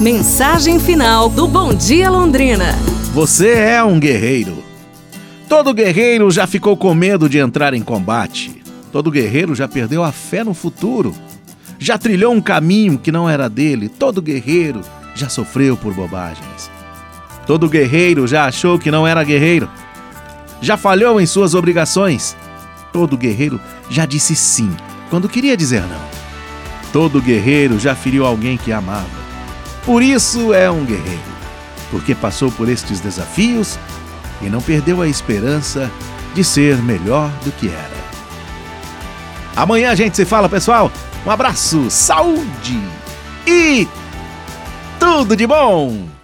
Mensagem final do Bom Dia Londrina. Você é um guerreiro. Todo guerreiro já ficou com medo de entrar em combate. Todo guerreiro já perdeu a fé no futuro. Já trilhou um caminho que não era dele. Todo guerreiro já sofreu por bobagens. Todo guerreiro já achou que não era guerreiro. Já falhou em suas obrigações. Todo guerreiro já disse sim quando queria dizer não. Todo guerreiro já feriu alguém que amava. Por isso é um guerreiro, porque passou por estes desafios e não perdeu a esperança de ser melhor do que era. Amanhã a gente se fala, pessoal. Um abraço, saúde e tudo de bom!